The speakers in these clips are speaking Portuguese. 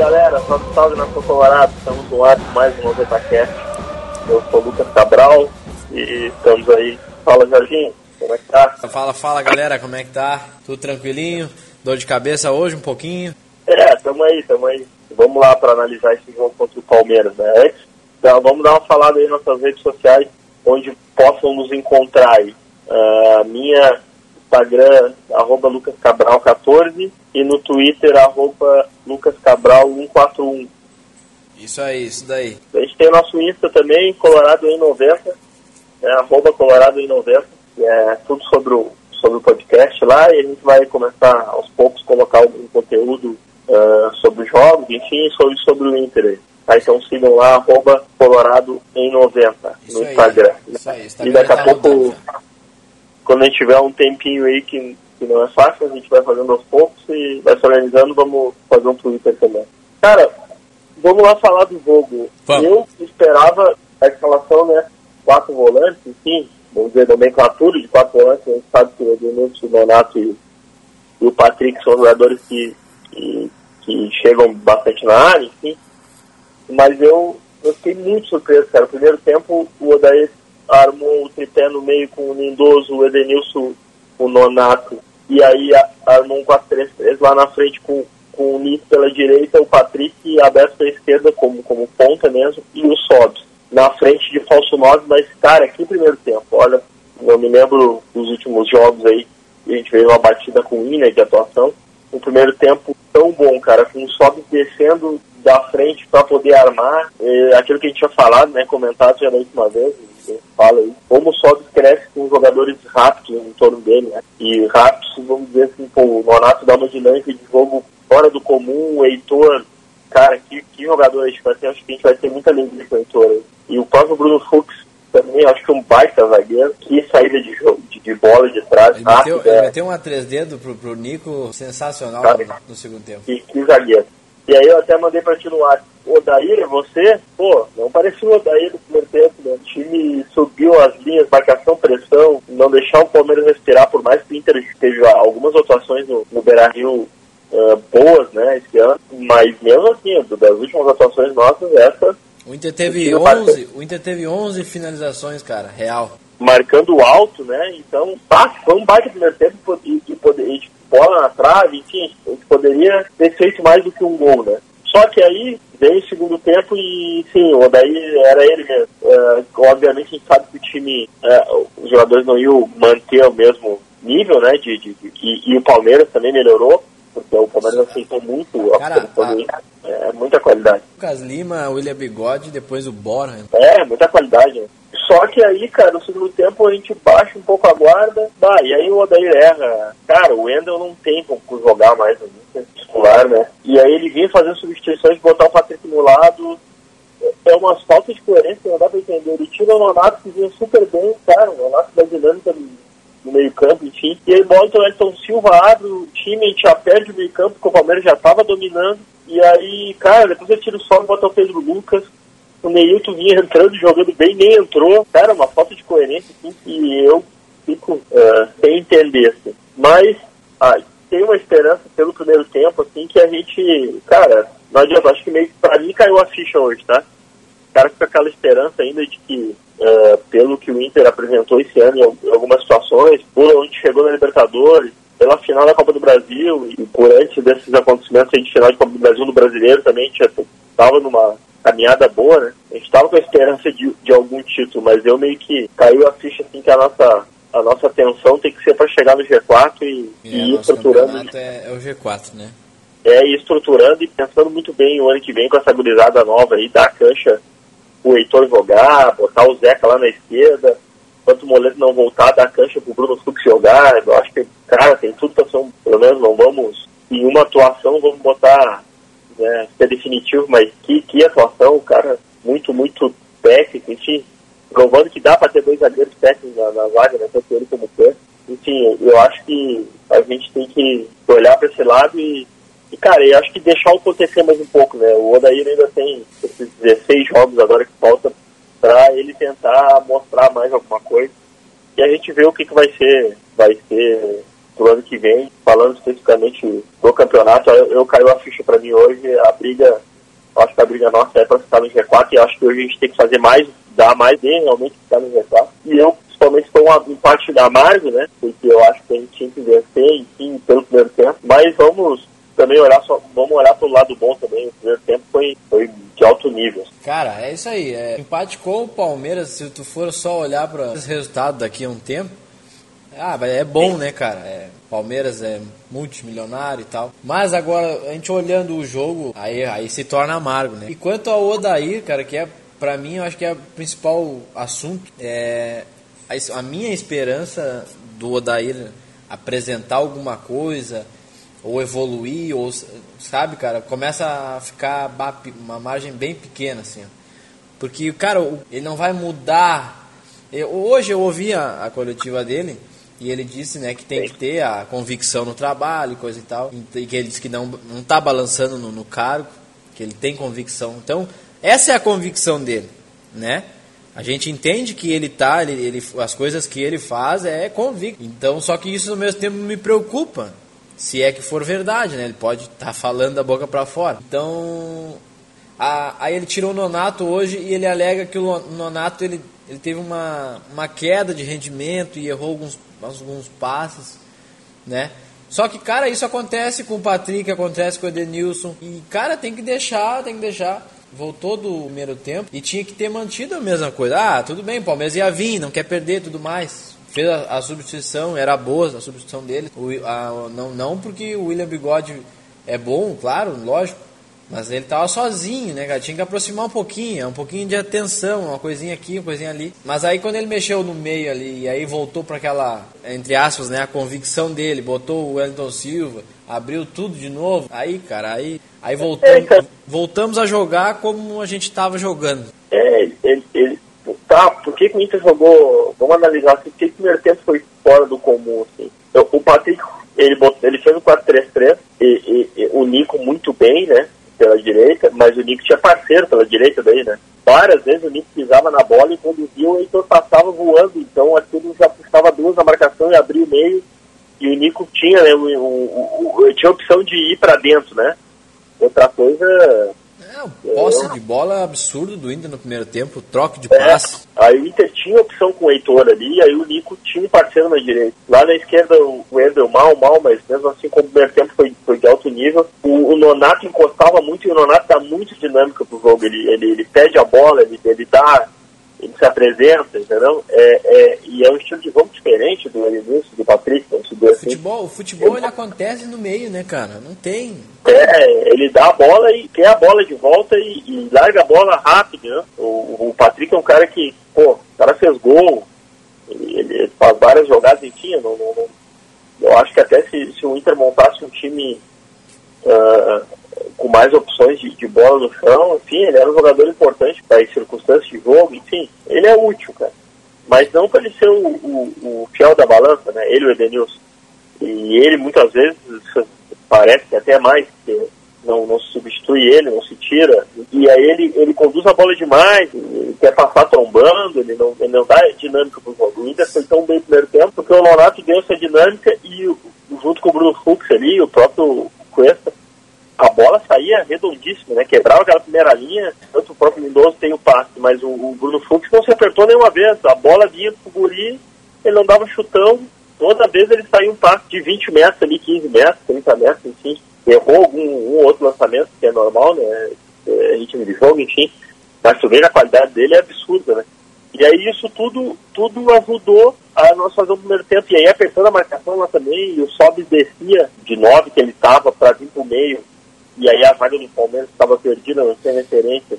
galera, salve salve na sua Colorado, estamos no ar com mais um NovetaCast. Eu sou o Lucas Cabral e estamos aí. Fala Jorginho, como é que tá? Fala, fala galera, como é que tá? Tudo tranquilinho? Dor de cabeça hoje um pouquinho? É, tamo aí, tamo aí. Vamos lá para analisar esse jogo contra o Palmeiras, né? Antes, então, vamos dar uma falada aí nas nossas redes sociais, onde possam nos encontrar aí. Uh, minha Instagram, arroba lucascabral14 e no Twitter, arroba lucascabral141. Isso aí, isso daí. A gente tem o nosso Insta também, Colorado em 90, né, arroba Colorado em 90, que é tudo sobre o, sobre o podcast lá, e a gente vai começar aos poucos colocar algum conteúdo uh, sobre os jogos, enfim, sobre, sobre o Inter aí. Tá, então sigam lá, arroba Colorado em 90 Isso no aí, Instagram. Isso aí, E Instagram daqui a tá pouco, rodando. Quando a gente tiver um tempinho aí que, que não é fácil, a gente vai fazendo aos poucos e vai se organizando, vamos fazer um Twitter também. Cara, vamos lá falar do jogo. Vamos. Eu esperava a escalação, né? Quatro volantes, enfim, vamos dizer, nomenclatura de quatro volantes, a gente sabe que o Edenilson, o Donato e, e o Patrick são jogadores que, que, que chegam bastante na área, enfim. Mas eu, eu fiquei muito surpreso, cara. No primeiro tempo, o Odair armou o tripé no meio com o Lindoso, o Edenilson, o Nonato. E aí armou um 4-3-3 lá na frente com, com o Nito pela direita, o Patrick aberto pela esquerda como, como ponta mesmo, e o Sobs na frente de falso 9. Mas, cara, que primeiro tempo. Olha, eu me lembro dos últimos jogos aí, a gente veio uma batida com Ina de atuação. Um primeiro tempo tão bom, cara, com o Sobs descendo da frente para poder armar. É, aquilo que a gente tinha falado, né, comentado já da última vez, fala aí, como o Sobs cresce com jogadores rápidos em torno dele, né? E rápidos, vamos dizer assim, pô, o Nonato dá uma dinâmica de jogo fora do comum, o Heitor, cara, que, que jogador a gente vai ter, acho que a gente vai ter muita alegria com o Heitor. E o próprio Bruno Fux também, acho que um baita zagueiro, que saída de jogo, de, de bola de trás, Ele meteu, rápida, ele meteu uma três dedos pro, pro Nico sensacional Cara. no, no segundo tempo. que, que zagueiro. E aí eu até mandei pra ti no ar, Odair, você? Pô, não parecia o Odair do primeiro tempo, né? O time subiu as linhas, marcação, pressão, não deixar o Palmeiras respirar, por mais que o Inter teve algumas atuações no, no Beira-Rio ah, boas, né, esse ano, mas mesmo assim, das últimas atuações nossas, essa O Inter teve time 11, o Inter teve 11 finalizações, cara, real. marcando alto, né? Então, tá, foi um baita primeiro tempo e, e, e bola na trave, enfim, a gente poderia ter feito mais do que um gol, né? Só que aí veio o segundo tempo e sim, o Odaí era ele mesmo. É, obviamente a gente sabe que o time, é, os jogadores não iam manter o mesmo nível, né? De, de, de- e, e o Palmeiras também melhorou, porque o Palmeiras aceitou muito a Cara. É muita qualidade. Lucas Lima, William Bigode, depois o Bora. É, muita qualidade. né? Só que aí, cara, no segundo tempo a gente baixa um pouco a guarda, bah, e aí o Odair erra. Cara, o Wendel não tem como jogar mais no Né? E aí ele vinha fazendo substituições, botar o Patrick no lado. É uma falta de coerência, não dá pra entender. Ele tira o Nonato que vinha super bem, cara, o Nonato da dinâmica no, no meio campo, enfim. E aí bota o Elton Silva, abre o time, a gente já perde o meio campo, porque o Palmeiras já tava dominando. E aí, cara, depois ele tira o sol e bota o Pedro Lucas. O Neilton vinha entrando, jogando bem, nem entrou. Cara, uma falta de coerência, assim, que eu fico eh, sem entender, assim. Mas, ah, tem uma esperança pelo primeiro tempo, assim, que a gente, cara, não adianta, acho que meio que pra mim caiu a ficha hoje, tá? O cara fica aquela esperança ainda de que, eh, pelo que o Inter apresentou esse ano em algumas situações, por onde chegou na Libertadores, pela final da Copa do Brasil e por antes desses acontecimentos aí de final de Copa do Brasil no Brasileiro também, a gente estava numa caminhada boa, né? A gente estava com a esperança de, de algum título, mas eu meio que caiu a ficha assim que a nossa a nossa atenção tem que ser para chegar no G4 e, É, e ir estruturando. é, é o G4, né? é, ir estruturando e pensando muito bem o ano que vem com essa gurizada nova aí, dar a cancha o Heitor jogar, botar o Zeca lá na esquerda, enquanto o Moleto não voltar, dar a cancha pro Bruno Fux jogar, eu acho que, cara, tem tudo pra ser um, pelo menos não vamos, em uma atuação, vamos botar, né, ser definitivo, mas que, que atuação, cara, muito, muito técnico, enfim, provando que dá pra ter dois zagueiros técnicos na, na vaga, né, tanto ele como o Pé. Enfim, eu acho que a gente tem que olhar para esse lado e, e, cara, eu acho que deixar acontecer mais um pouco, né? O Odair ainda tem esses 16 jogos agora que falta para ele tentar mostrar mais alguma coisa. E a gente vê o que, que vai ser, vai ser pro ano que vem, falando especificamente do campeonato, eu, eu caiu a ficha para mim hoje, a briga, acho que a briga nossa é para ficar no G4 e acho que hoje a gente tem que fazer mais, dar mais bem realmente ficar no G4. E eu, principalmente, foi um empate amargo, né? Porque eu acho que a gente tinha que vencer, enfim, pelo primeiro tempo. Mas vamos também olhar só, vamos olhar pro lado bom também. O primeiro tempo foi, foi de alto nível. Cara, é isso aí. É, empate com o Palmeiras, se tu for só olhar para os resultados daqui a um tempo, ah, é bom, né, cara? É, Palmeiras é multimilionário e tal. Mas agora, a gente olhando o jogo, aí, aí se torna amargo, né? E quanto ao Odair, cara, que é, pra mim, eu acho que é o principal assunto, é a, a minha esperança do Odair apresentar alguma coisa, ou evoluir, ou sabe, cara, começa a ficar uma margem bem pequena, assim. Porque, cara, ele não vai mudar. Eu, hoje eu ouvi a, a, coletiva dele e ele disse, né, que tem que ter a convicção no trabalho, coisa e tal. E que ele disse que não, não tá balançando no, no cargo, que ele tem convicção. Então, essa é a convicção dele, né? A gente entende que ele tá, ele, ele, as coisas que ele faz é convicto. Então, só que isso ao mesmo tempo me preocupa, se é que for verdade, né? Ele pode estar tá falando da boca para fora. Então, a, aí ele tirou o Nonato hoje e ele alega que o Nonato ele, ele teve uma, uma queda de rendimento e errou alguns, alguns passes, né? Só que, cara, isso acontece com o Patrick, acontece com o Edenilson. E, cara, tem que deixar, tem que deixar. Voltou do primeiro tempo e tinha que ter mantido a mesma coisa. Ah, tudo bem, Palmeiras ia vir, não quer perder tudo mais fez a, a, substituição, era boa a substituição dele. O, a, não, não porque o William Bigode é bom, claro, lógico, mas ele tava sozinho, né, cara? Tinha que aproximar um pouquinho, um pouquinho de atenção, uma coisinha aqui, uma coisinha ali. Mas aí quando ele mexeu no meio ali, e aí voltou para aquela, entre aspas, né, a convicção dele, botou o Wellington Silva, abriu tudo de novo. Aí, cara, aí, aí voltamos, voltamos a jogar como a gente tava jogando. É, ele, ele tá, por que, que o Inter jogou, vamos analisar assim, por que, o primeiro tempo foi fora do comum, assim. Então, o Patrick, ele, botou, ele fez um 4-3-3, e, e, e, o Nico muito bem, né, pela direita, mas o Nico tinha parceiro pela direita daí, né. Várias vezes o Nico pisava na bola e quando viu, o Heitor passava voando, então aquilo já puxava duas na marcação e abria o meio, e o Nico tinha, né, o, o, o, tinha a opção de ir para dentro, né. Outra coisa, é, o posse de bola absurdo do Inter no primeiro tempo, troque de passe. Aí o Inter tinha opção com o Heitor ali, aí o Nico tinha um parceiro na direita. Lá na esquerda o Wendel mal, mal, mas mesmo assim como o primeiro tempo foi, foi de alto nível. O, o, Nonato encostava muito e o Nonato dá muito dinâmica pro jogo. Ele, ele, ele pede a bola, ele, ele dá ele se apresenta, entendeu? É, é, e é um estilo de jogo diferente do Elenilson, do Patrick, vamos dizer assim. Futebol, o futebol ele acontece no meio, né, cara? Não tem. É, ele dá a bola e quer a bola de volta e, e larga a bola rápido, né? O, o Patrick é um cara que, pô, o cara fez gol, ele, ele faz várias jogadas, enfim, não, não, não, eu acho que até se, se o Inter montasse um time uh, com mais opções de, de, bola no chão, enfim, ele era um jogador importante para as circunstâncias de jogo, enfim, ele é útil, cara. Mas não para ele ser o, o, o, fiel da balança, né? Ele, o Edenilson. E ele, muitas vezes, parece que até mais, não, não se substitui ele, não se tira. E aí ele, ele conduz a bola demais, ele quer passar trombando, ele não, ele não dá dinâmica para o jogo. O Inter foi tão bem no primeiro tempo, porque o Nonato deu essa dinâmica e junto com o Bruno Fux ali, o próprio Cuesta, a bola saía redondíssima, né? Quebrava aquela primeira linha, tanto o próprio Lindoso tem o passe, mas o, o Bruno Fux não se apertou nenhuma vez. A bola vinha pro guri, ele não dava chutão, toda vez ele saía um passe de 20 metros ali, 15 metros, 30 metros, enfim. Errou algum um outro lançamento, que é normal, né? É, ritmo de jogo, enfim. Mas vê a qualidade dele é absurda, né? E aí isso tudo, tudo ajudou a nós fazer o primeiro tempo. E aí apertando a marcação lá também, e o Sobis descia de 9 que ele estava para vir pro meio e aí a vaga do Palmeiras estava perdida, não tinha referência.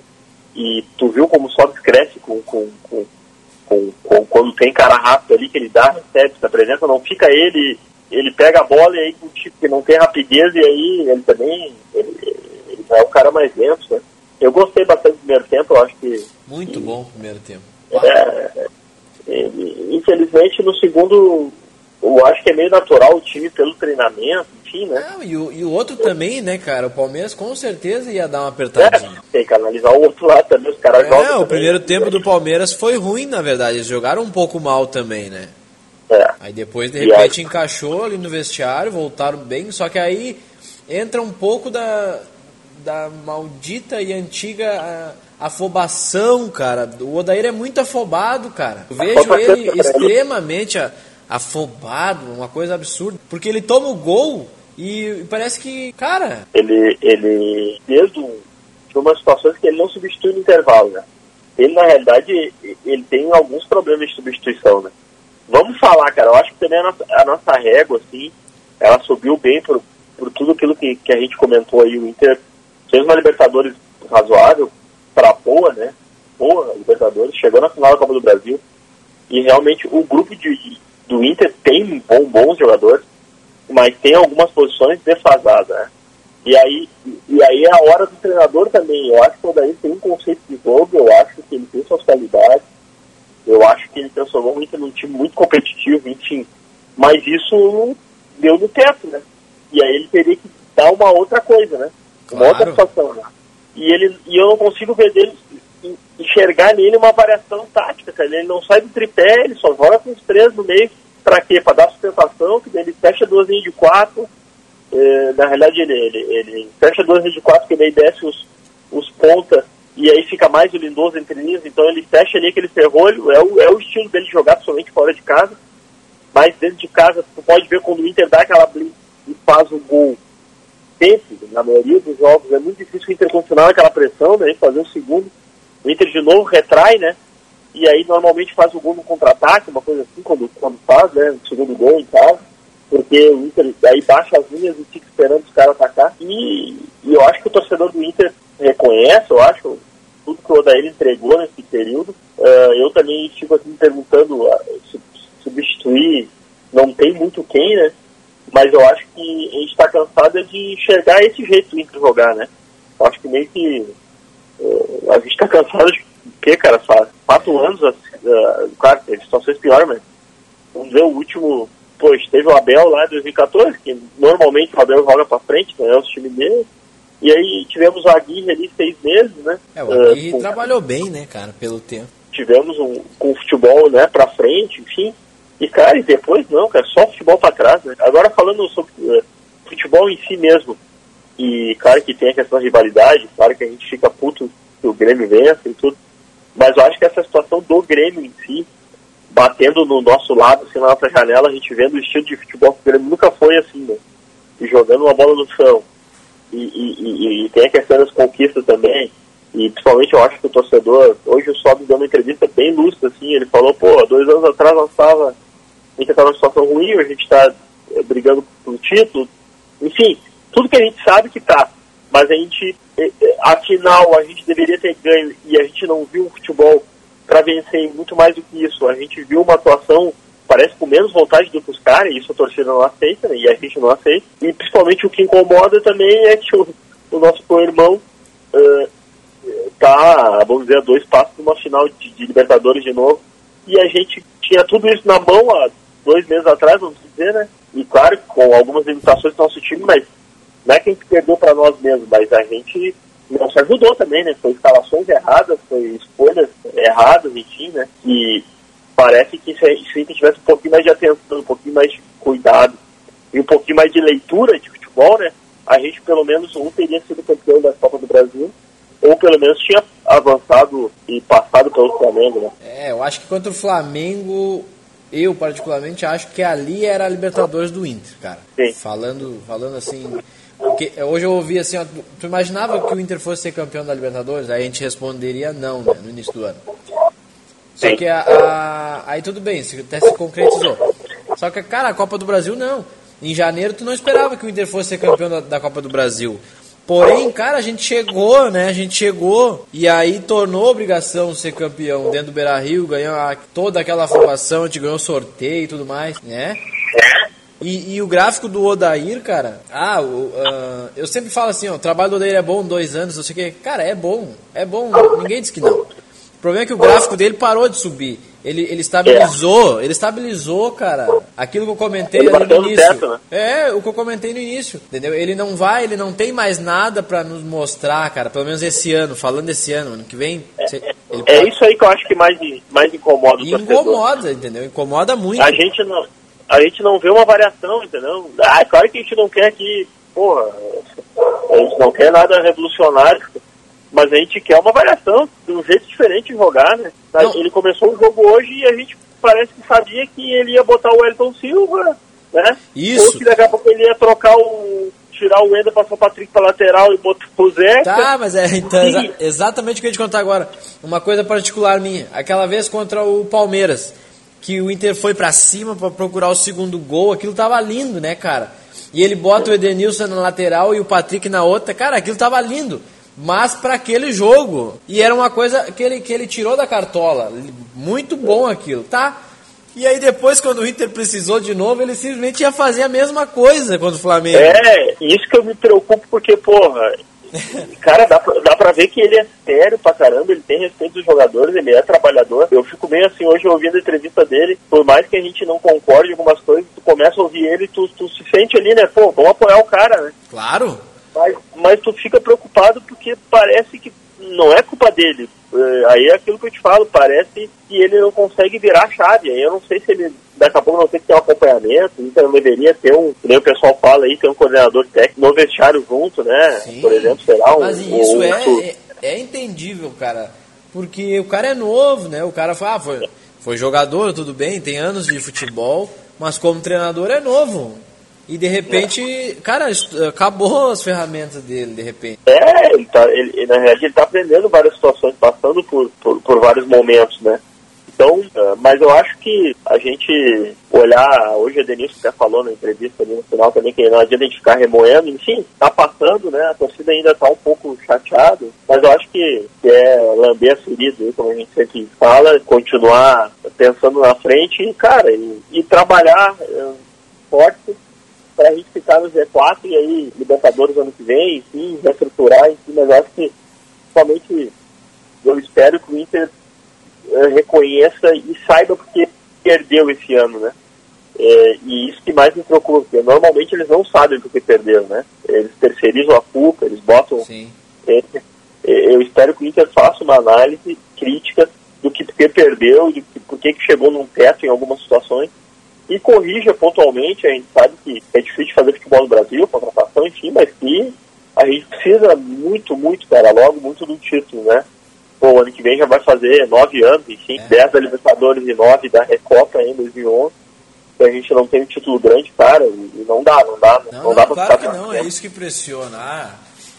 E tu viu como o Sobis cresce com, com, com, com quando tem cara rápido ali, que ele dá, recebe, se apresenta, não fica ele, ele pega a bola e aí o tipo que não tem rapidez, e aí ele também ele, ele é o cara mais lento, né? Eu gostei bastante do primeiro tempo, eu acho que. Muito bom o primeiro tempo. É, infelizmente no segundo eu acho que é meio natural o time pelo treinamento, enfim, né? Não, e, o, e o outro também, né, cara? O Palmeiras com certeza ia dar uma apertadinha. É, tem que analisar o outro lado também, os caras é, jogam. o primeiro tempo do Palmeiras foi ruim, na verdade. Eles jogaram um pouco mal também, né? É. Aí depois, de repente, aí- encaixou ali no vestiário, voltaram bem, só que aí entra um pouco da, da maldita e antiga ah, afobação, cara. O Odair é muito afobado, cara. Eu vejo ele extremamente a- afobado, uma coisa absurda. Porque ele toma o gol e parece que, cara, Ele, ele desde um, de umas situações que ele não substitui no intervalo, né? Ele, na realidade, ele tem alguns problemas de substituição, né? Vamos falar, cara, eu acho que também a nossa, a nossa régua, assim, ela subiu bem por, por tudo aquilo que, que a gente comentou aí. O Inter fez uma Libertadores razoável, para boa, né? Boa Libertadores, chegou na final da Copa do Brasil. E realmente o grupo de, do Inter tem bom, bons jogadores, mas tem algumas posições defasadas, né? E aí, e aí é a hora do treinador também. Eu acho que o Odair tem um conceito de jogo, eu acho que ele tem suas qualidades, eu acho que ele num time muito competitivo, enfim. Mas isso deu no teto, né? E aí ele teria que dar uma outra coisa, né? Uma Claro. outra situação, né? E, ele, e eu não consigo ver dele en- enxergar nele uma variação tática, cara. Ele não sai do tripé, ele só joga com os três no meio. Pra quê? Pra dar sustentação, que daí ele fecha duas linhas de quatro. É, na realidade, ele, ele, ele fecha duas linhas de quatro, que daí desce os, os pontas e aí fica mais o Lindoso entre linhas. Então ele fecha ali aquele ferrolho. É o, é o estilo dele jogar somente fora de casa. Mas dentro de casa, tu pode ver quando o Inter dá aquela blitz e faz o gol sempre, na maioria dos jogos, é muito difícil o Inter continuar aquela pressão, né, e fazer o segundo. O Inter de novo retrai, né, e aí normalmente faz o gol no contra-ataque, uma coisa assim, quando, quando faz, né, o segundo gol em casa, porque o Inter aí baixa as linhas e fica esperando os caras atacar. E, e eu acho que o torcedor do Inter reconhece, eu acho, tudo que o Odair entregou nesse período. Ah, eu também fico assim perguntando, ah, se substituir, não tem muito quem, né? Mas eu acho que a gente está cansado de enxergar esse jeito Inter jogar, né? Eu acho que meio que eh, a gente está cansado de quê, cara? Faz quatro anos, ah, claro, teve situações piores, mas vamos ver o último. Pois, teve o Abel lá em 2014, que normalmente o Abel joga pra frente, né? É o time dele. E aí tivemos o Aguirre ali seis meses, né? é, o Ah, Aguirre com- trabalhou bem, né, cara, pelo tempo. tivemos um, com o futebol né, pra frente, enfim. E, cara, e depois não, cara, só futebol pra trás, né? Agora falando sobre eh, futebol em si mesmo, e claro que tem a questão da rivalidade, claro que a gente fica puto que o Grêmio vença e tudo, mas eu acho que essa situação do Grêmio em si, batendo no nosso lado, assim, na nossa janela, a gente vendo o estilo de futebol que o Grêmio nunca foi assim, né? E jogando uma bola no chão. E, e, e- tem a questão das conquistas também. E principalmente eu acho que o torcedor, hoje o Sobe deu uma entrevista bem lúcida, assim, ele falou, pô, dois anos atrás nós estava, a gente estava numa situação ruim, a gente está brigando pelo título, enfim, tudo que a gente sabe que tá, mas a gente, eh, eh, afinal, a gente deveria ter ganho e a gente não viu o futebol para vencer muito mais do que isso, a gente viu uma atuação, parece com menos vontade do que os caras, e isso a torcida não aceita, né, e a gente não aceita, e principalmente o que incomoda também é que o, o nosso co-irmão eh, tá, vamos dizer, a dois passos numa final de, de Libertadores de novo. E a gente tinha tudo isso na mão há dois meses atrás, vamos dizer, né? E claro, com algumas limitações do nosso time, mas não é que a gente perdeu para nós mesmos, mas a gente não se ajudou também, né? Foi escalações erradas, foi escolhas erradas, enfim, né? E parece que se a gente tivesse um pouquinho mais de atenção, um pouquinho mais de cuidado e um pouquinho mais de leitura de futebol, né? A gente pelo menos ou teria sido campeão da Copa do Brasil, ou pelo menos tinha avançado e passado pelo Flamengo, né? É, eu acho que contra o Flamengo, eu particularmente acho que ali era a Libertadores do Inter, cara. Sim. Falando, falando assim. Porque hoje eu ouvi assim, ó, tu- tu imaginava que o Inter fosse ser campeão da Libertadores? Aí a gente responderia não, né, no início do ano. Só que a, a- aí tudo bem, até se concretizou. Só que, cara, a Copa do Brasil não. Em janeiro tu não esperava que o Inter fosse ser campeão da, da Copa do Brasil. Porém, cara, a gente chegou, né? A gente chegou e aí tornou obrigação ser campeão dentro do Beira Rio, ganhou a- toda aquela formação, a gente ganhou sorteio e tudo mais, né? E, e o gráfico do Odair, cara, ah, o, ah, eu sempre falo assim, ó, o trabalho do Odair é bom, dois anos, não sei o que. Cara, é bom, é bom, ninguém diz que não. O problema é que o gráfico dele parou de subir. Ele, ele estabilizou, é. ele estabilizou, cara, aquilo que eu comentei ali no início. Teto, né? É, o que eu comentei no início, entendeu? Ele não vai, ele não tem mais nada para nos mostrar, cara, pelo menos esse ano, falando esse ano, ano que vem. É, é isso aí que eu acho que mais, mais incomoda o Incomoda, entendeu? Incomoda muito. A gente não, a gente não vê uma variação, entendeu? Ah, claro que a gente não quer que, porra, a gente não quer nada revolucionário, mas a gente quer uma variação, de um jeito diferente de jogar, né? Não. Ele começou o jogo hoje e a gente parece que sabia que ele ia botar o Elton Silva, né? Isso. Ou que daqui a pouco ele ia trocar o. tirar o Ender, passar o Patrick pra lateral e botar o Zé. Tá, mas é então, exa exatamente o que eu ia te contar agora. Uma coisa particular minha. Aquela vez contra o Palmeiras, que o Inter foi para cima para procurar o segundo gol, aquilo tava lindo, né, cara? E ele bota o Edenilson na lateral e o Patrick na outra. Cara, aquilo tava lindo mas para aquele jogo. E era uma coisa que ele, que ele tirou da cartola. Muito bom aquilo, tá? E aí depois, quando o Inter precisou de novo, ele simplesmente ia fazer a mesma coisa contra o Flamengo. É, isso que eu me preocupo, porque, porra, cara, dá pra, dá pra ver que ele é sério pra caramba, ele tem respeito dos jogadores, ele é trabalhador. Eu fico bem assim, hoje ouvindo a entrevista dele, por mais que a gente não concorde em algumas coisas, tu começa a ouvir ele e tu, tu se sente ali, né? Pô, vamos apoiar o cara, né? Claro. Mas, mas tu fica preocupado porque parece que não é culpa dele. É, aí é aquilo que eu te falo, parece que ele não consegue virar a chave. Aí eu não sei se ele, daqui a pouco, não sei se tem um acompanhamento, então não deveria ter um, nem o pessoal fala aí, ter um coordenador técnico no vestiário junto, né? Sim. Por exemplo, será um. Mas isso um, é, é, é, entendível, cara. Porque o cara é novo, né? O cara foi, ah, foi, foi jogador, tudo bem, tem anos de futebol, mas como treinador é novo. E de repente, cara, acabou as ferramentas dele, de repente. É, ele tá, ele, na realidade ele tá aprendendo várias situações, passando por, por, por vários momentos, né? Então, é, mas eu acho que a gente olhar, hoje a Denise até falou na entrevista ali no final também, que não adianta a gente ficar remoendo, enfim, tá passando, né? A torcida ainda tá um pouco chateada, mas eu acho que, é lamber a ferida, como a gente sempre fala, continuar pensando na frente e, cara, e, e trabalhar é, forte para a gente ficar no Z4 e aí Libertadores ano que vem, enfim, reestruturar, enfim, mas eu acho que somente eu espero que o Inter uh, reconheça e saiba porque perdeu esse ano, né? É, e isso que mais me preocupa, porque normalmente eles não sabem porque perderam, né? Eles terceirizam a culpa, eles botam. Sim. É, eu espero que o Inter faça uma análise crítica do que porque perdeu, de por que chegou num teto em algumas situações e corrija pontualmente. A gente sabe que é difícil fazer futebol no Brasil, contratação, enfim, mas que a gente precisa muito, muito, cara, logo muito do título, né? Pô, ano que vem já vai fazer nove anos, enfim, é. dez da Libertadores e nove da Recopa em 2011. Então a gente não tem um título grande, cara, e não dá, não dá, não, não, não dá pra claro que não, é isso que pressiona. Ah,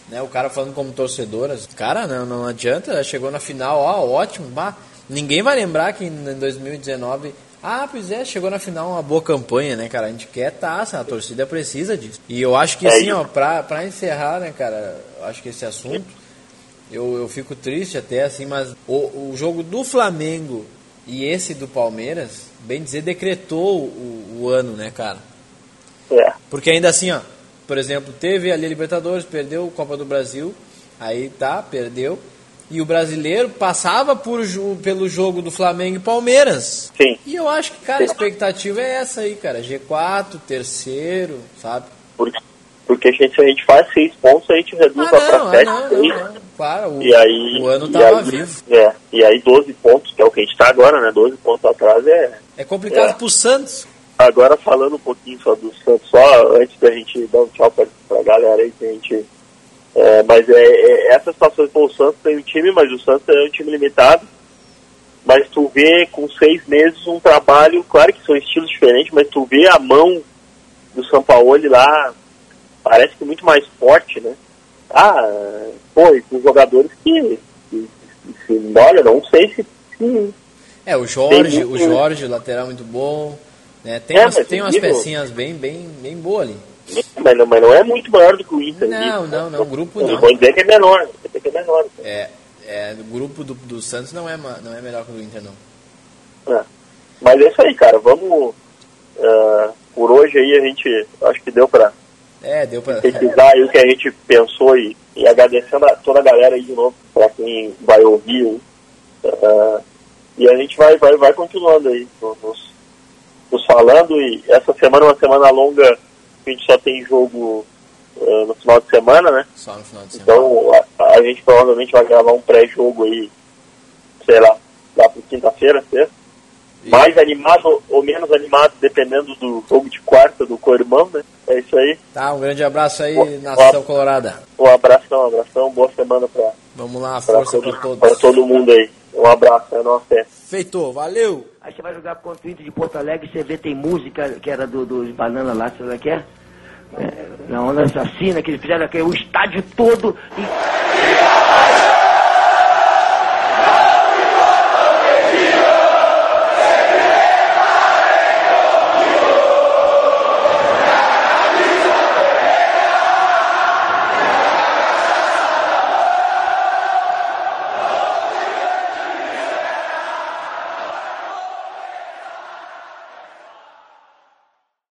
né, o cara falando como torcedor, cara, não, não adianta, chegou na final, ó, ótimo, bah, ninguém vai lembrar que em 2019 ah, pois é, chegou na final uma boa campanha, né, cara? A gente quer taça, a torcida precisa disso. E eu acho que, assim, ó, pra, pra encerrar, né, cara, acho que esse assunto, eu, eu fico triste até, assim, mas o, o jogo do Flamengo e esse do Palmeiras, bem dizer, decretou o, o ano, né, cara? É. Porque ainda assim, ó, por exemplo, teve ali a Libertadores, perdeu a Copa do Brasil, aí tá, perdeu e o brasileiro passava por, pelo jogo do Flamengo e Palmeiras. Sim. E eu acho que, cara, a expectativa é essa aí, cara. G4, terceiro, sabe? Porque, porque a gente, se a gente faz seis pontos, a gente reduz ah, pra sete. Ah, não, não, não, Claro, o, e aí, o ano tava aí, vivo. É, e aí 12 pontos, que é o que a gente tá agora, né? 12 pontos atrás é... É complicado é. pro Santos. Agora falando um pouquinho só do Santos, só antes da gente dar um tchau pra, pra galera aí que a gente é, mas é, é, essa situação com o Santos tem um time, mas o Santos é um time limitado. Mas tu vê com seis meses um trabalho, claro que são estilos diferentes, mas tu vê a mão do São Paulo lá, parece que muito mais forte, né? Ah, pô, e com jogadores que, que, que, olha, não sei se, se é, o Jorge, muito... o Jorge, lateral muito bom. Né? Tem, é, umas, tem umas pecinhas bem, bem, bem boas ali. Mas não, mas não é muito maior do que o Inter. Não, não, não, o grupo não. Vou dizer que é menor. Que é menor. É, é, o grupo do, do Santos não é, não é melhor que o do Inter, não. É. Mas é isso aí, cara. Vamos. Uh, por hoje aí a gente. Acho que deu pra. É, deu pra. Pesquisar aí o que a gente pensou e, e agradecendo a toda a galera aí de novo, pra quem vai ouvir. Uh, E a gente vai, vai, vai continuando aí, nos, nos falando. E essa semana é uma semana longa, a gente só tem jogo uh, no final de semana, né? Só no final de semana. Então a, a gente provavelmente vai gravar um pré-jogo aí, sei lá, lá para quinta-feira, sexta. E... Mais animado ou menos animado, dependendo do jogo de quarta do co-irmão, né? É isso aí. Tá, um grande abraço aí, o, Nação Colorada. Um abração, um abração, boa semana pra. Vamos lá, força pra, todos. Pra todo mundo aí. Um abraço, é nossa fé. Feito, valeu! Aí você vai jogar contra o Inter de Porto Alegre, você vê, tem música que era dos do, do Banana lá, sei lá que é? é na onda assassina, que eles fizeram aqui, o estádio todo. E...